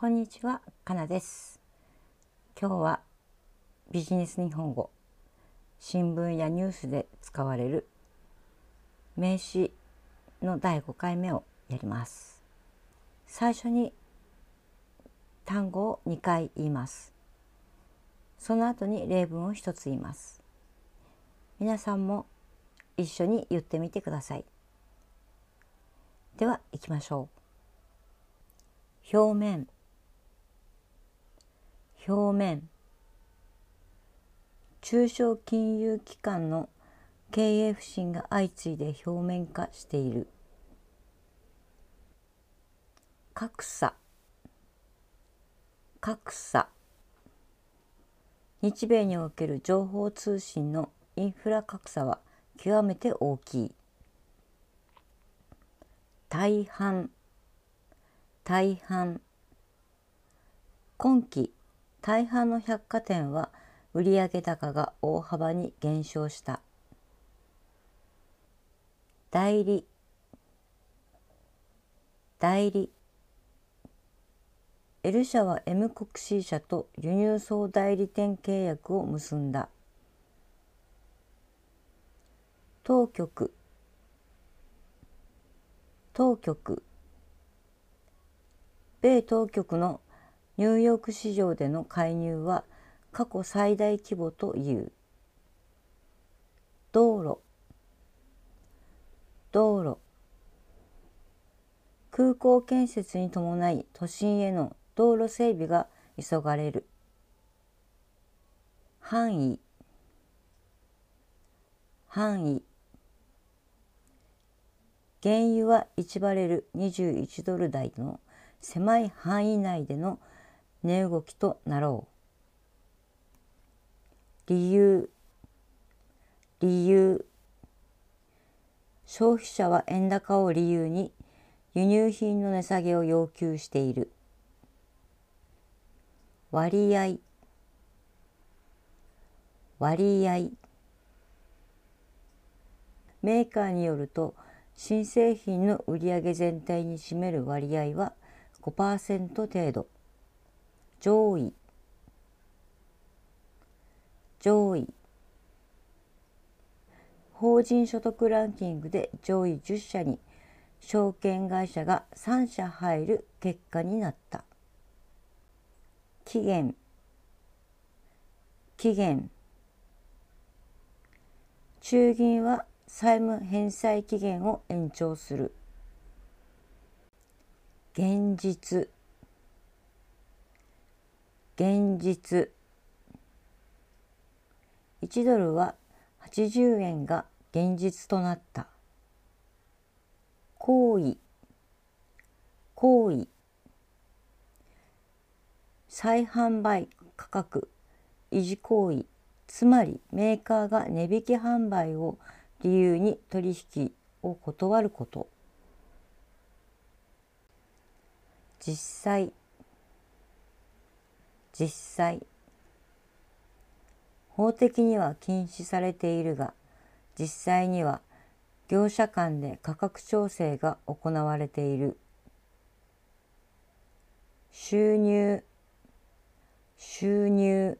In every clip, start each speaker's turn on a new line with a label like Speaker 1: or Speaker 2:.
Speaker 1: こんにちは、かなです。今日はビジネス日本語、新聞やニュースで使われる名詞の第5回目をやります。最初に単語を2回言います。その後に例文を1つ言います。皆さんも一緒に言ってみてください。では行きましょう。表面表面。中小金融機関の経営不振が相次いで表面化している。格差。格差。日米における情報通信のインフラ格差は極めて大きい。大半。大半。今期大半の百貨店は売上高が大幅に減少した。代理代理。L 社は M 国 C 社と輸入総代理店契約を結んだ。当局当局。米当局のニューヨーク市場での介入は過去最大規模という。道路。道路。空港建設に伴い都心への道路整備が急がれる。範囲。範囲。原油は1バレル21ドル台の狭い範囲内での値動きとなろう。理由。理由。消費者は円高を理由に輸入品の値下げを要求している。割合。割合。メーカーによると新製品の売上全体に占める割合は5%程度。上位。上位。法人所得ランキングで上位10社に証券会社が3社入る結果になった。期限。期限。中銀は債務返済期限を延長する。現実。現実。1ドルは80円が現実となった。行為。行為。再販売価格。維持行為。つまりメーカーが値引き販売を理由に取引を断ること。実際実際法的には禁止されているが実際には業者間で価格調整が行われている。収入収入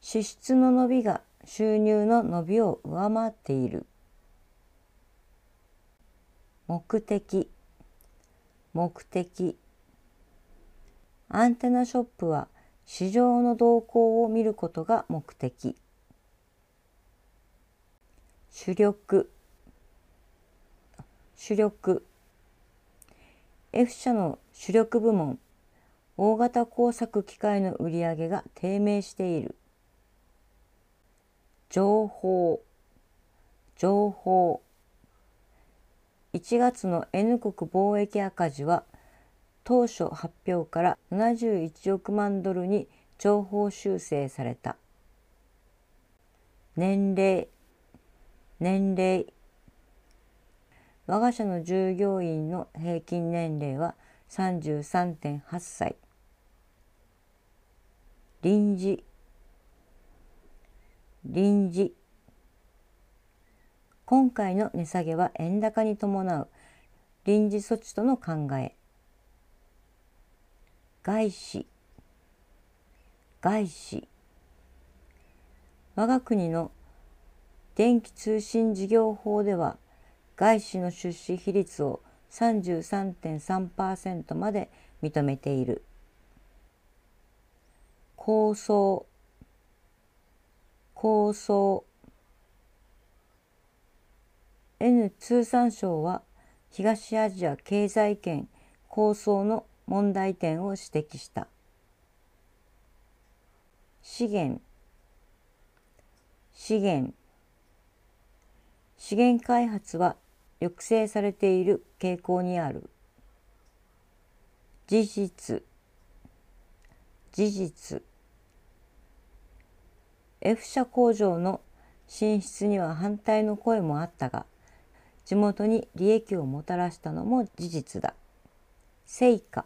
Speaker 1: 支出の伸びが収入の伸びを上回っている。目的目的。アンテナショップは市場の動向を見ることが目的。主力。主力。F 社の主力部門。大型工作機械の売り上げが低迷している。情報。情報。1月の N 国貿易赤字は当初発表から71億万ドルに情報修正された。年齢年齢。我が社の従業員の平均年齢は33.8歳。臨時。臨時。今回の値下げは円高に伴う臨時措置との考え。外資。外資。我が国の電気通信事業法では外資の出資比率を33.3%まで認めている。構想。構想。N 通産省は東アジア経済圏構想の問題点を指摘した。資源。資源。資源開発は抑制されている傾向にある。事実。事実。F 社工場の進出には反対の声もあったが地元に利益をもたらしたのも事実だ。成果。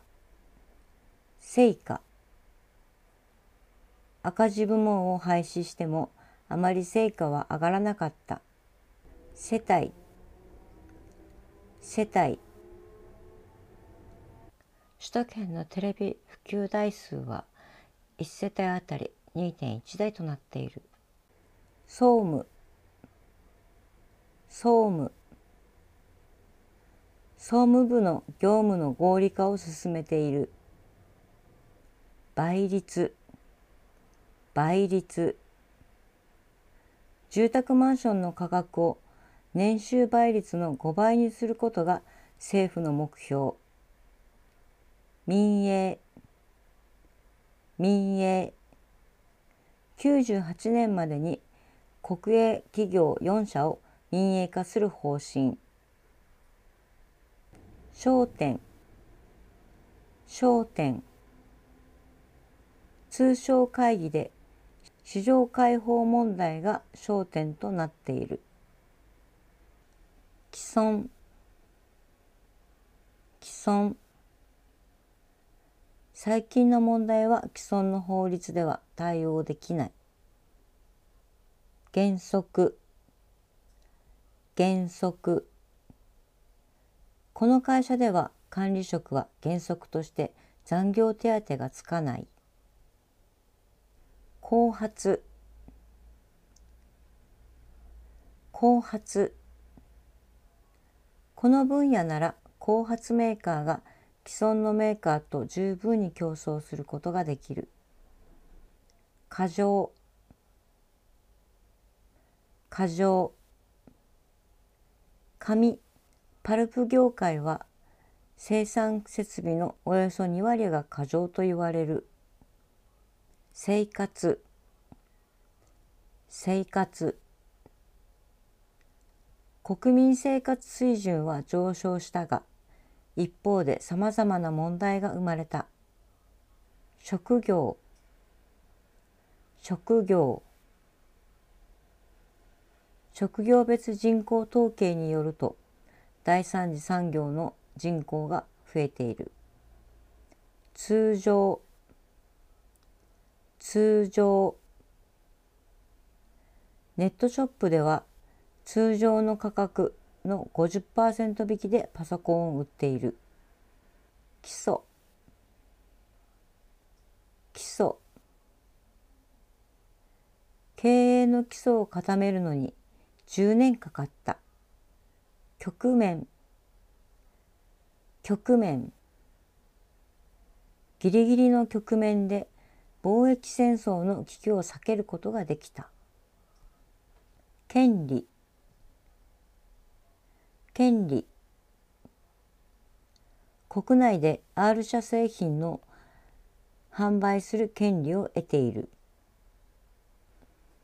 Speaker 1: 成果。赤字部門を廃止してもあまり成果は上がらなかった。世帯。世帯。首都圏のテレビ普及台数は1世帯あたり2.1台となっている。総務。総務。総務部の業務の合理化を進めている。倍率倍率。住宅マンションの価格を年収倍率の5倍にすることが政府の目標。民営民営。98年までに国営企業4社を民営化する方針。焦点。焦点。通商会議で市場開放問題が焦点となっている。既存既存。最近の問題は既存の法律では対応できない。原則。原則。この会社では管理職は原則として残業手当がつかない。後発。後発。この分野なら後発メーカーが既存のメーカーと十分に競争することができる。過剰。過剰。紙。パルプ業界は生産設備のおよそ2割が過剰と言われる。生活。生活。国民生活水準は上昇したが一方でさまざまな問題が生まれた。職業。職業。職業別人口統計によると第三次産業の人口が増えている。通常。通常ネットショップでは通常の価格の50%引きでパソコンを売っている。基礎。基礎。経営の基礎を固めるのに10年かかった。局面。局面。ギリギリの局面で貿易戦争の危機を避けることができた。権利。権利。国内で R 社製品の販売する権利を得ている。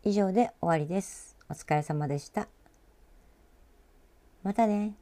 Speaker 1: 以上で終わりです。お疲れ様でした。またね。